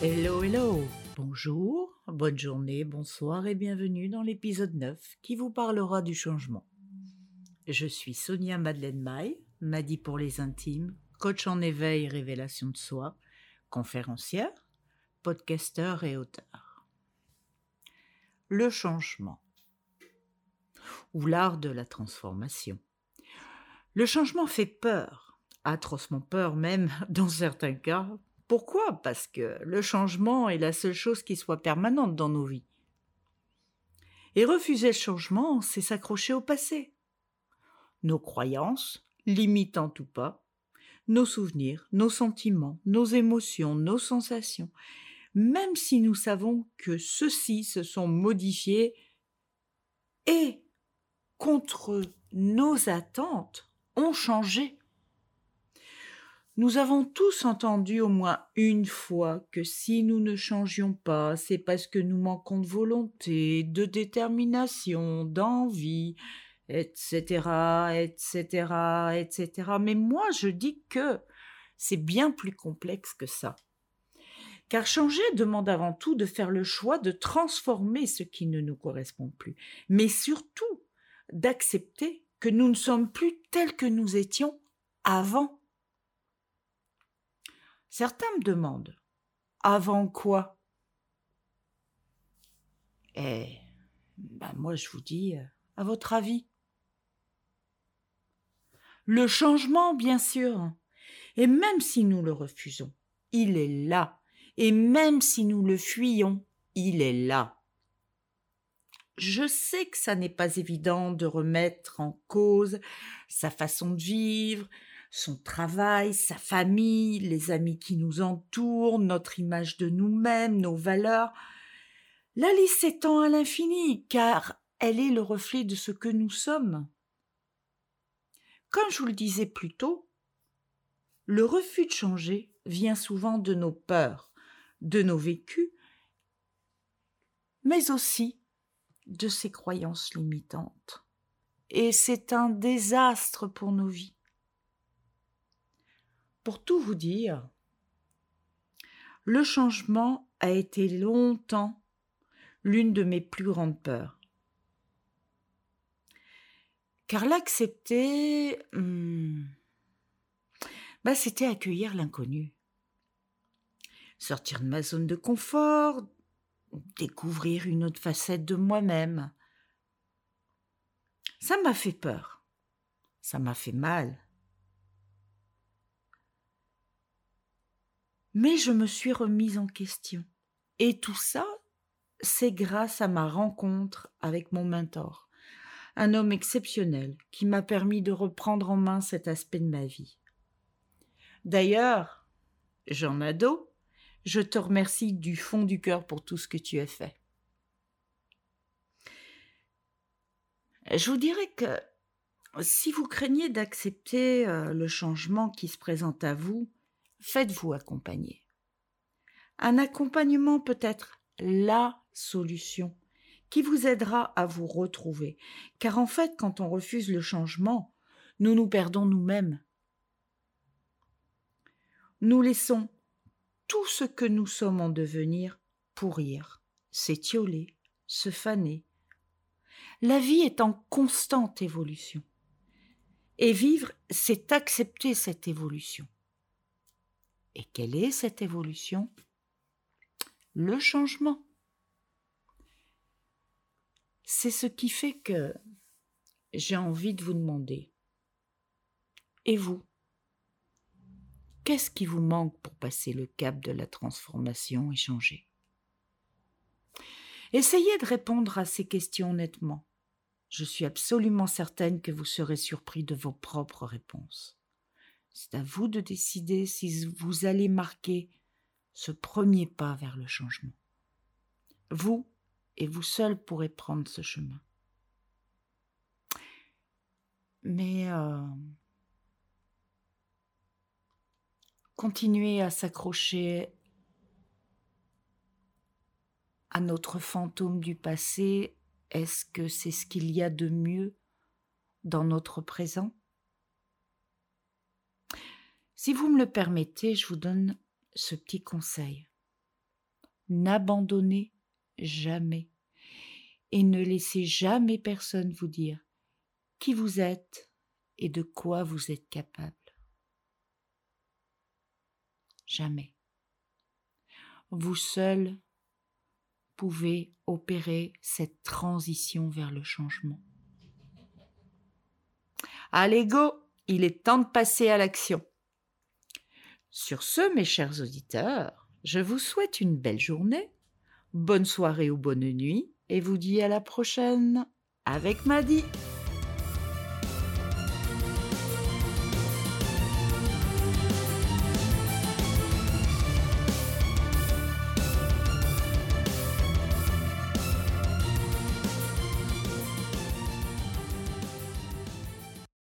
Hello, hello Bonjour, bonne journée, bonsoir et bienvenue dans l'épisode 9 qui vous parlera du changement. Je suis Sonia Madeleine Maille, Madi pour les intimes, coach en éveil et révélation de soi, conférencière, podcasteur et auteur. Le changement ou l'art de la transformation. Le changement fait peur, atrocement peur même dans certains cas. Pourquoi? Parce que le changement est la seule chose qui soit permanente dans nos vies. Et refuser le changement, c'est s'accrocher au passé. Nos croyances, limitantes ou pas, nos souvenirs, nos sentiments, nos émotions, nos sensations, même si nous savons que ceux-ci se sont modifiés et, contre nos attentes, ont changé. Nous avons tous entendu au moins une fois que si nous ne changions pas, c'est parce que nous manquons de volonté, de détermination, d'envie, etc., etc., etc. Mais moi, je dis que c'est bien plus complexe que ça. Car changer demande avant tout de faire le choix de transformer ce qui ne nous correspond plus, mais surtout d'accepter que nous ne sommes plus tels que nous étions avant. Certains me demandent avant quoi? Eh, ben moi je vous dis, à votre avis Le changement, bien sûr. Et même si nous le refusons, il est là. Et même si nous le fuyons, il est là. Je sais que ça n'est pas évident de remettre en cause sa façon de vivre, son travail, sa famille, les amis qui nous entourent, notre image de nous-mêmes, nos valeurs. La liste s'étend à l'infini, car elle est le reflet de ce que nous sommes. Comme je vous le disais plus tôt, le refus de changer vient souvent de nos peurs, de nos vécus, mais aussi de ses croyances limitantes. Et c'est un désastre pour nos vies. Pour tout vous dire, le changement a été longtemps l'une de mes plus grandes peurs. Car l'accepter, hmm, bah, c'était accueillir l'inconnu. Sortir de ma zone de confort, découvrir une autre facette de moi-même. Ça m'a fait peur. Ça m'a fait mal. Mais je me suis remise en question. Et tout ça, c'est grâce à ma rencontre avec mon mentor, un homme exceptionnel qui m'a permis de reprendre en main cet aspect de ma vie. D'ailleurs, Jean Nadeau, je te remercie du fond du cœur pour tout ce que tu as fait. Je vous dirais que si vous craignez d'accepter euh, le changement qui se présente à vous, faites-vous accompagner. Un accompagnement peut être la solution qui vous aidera à vous retrouver. Car en fait, quand on refuse le changement, nous nous perdons nous-mêmes. Nous laissons tout ce que nous sommes en devenir pourrir, s'étioler, se faner. La vie est en constante évolution. Et vivre, c'est accepter cette évolution. Et quelle est cette évolution? Le changement. C'est ce qui fait que j'ai envie de vous demander. Et vous Qu'est-ce qui vous manque pour passer le cap de la transformation et changer? Essayez de répondre à ces questions honnêtement. Je suis absolument certaine que vous serez surpris de vos propres réponses. C'est à vous de décider si vous allez marquer ce premier pas vers le changement. Vous et vous seul pourrez prendre ce chemin. Mais euh, continuer à s'accrocher à notre fantôme du passé, est-ce que c'est ce qu'il y a de mieux dans notre présent? Si vous me le permettez, je vous donne ce petit conseil. N'abandonnez jamais et ne laissez jamais personne vous dire qui vous êtes et de quoi vous êtes capable. Jamais. Vous seul pouvez opérer cette transition vers le changement. Allez, go, il est temps de passer à l'action. Sur ce, mes chers auditeurs, je vous souhaite une belle journée, bonne soirée ou bonne nuit, et vous dis à la prochaine avec Maddy.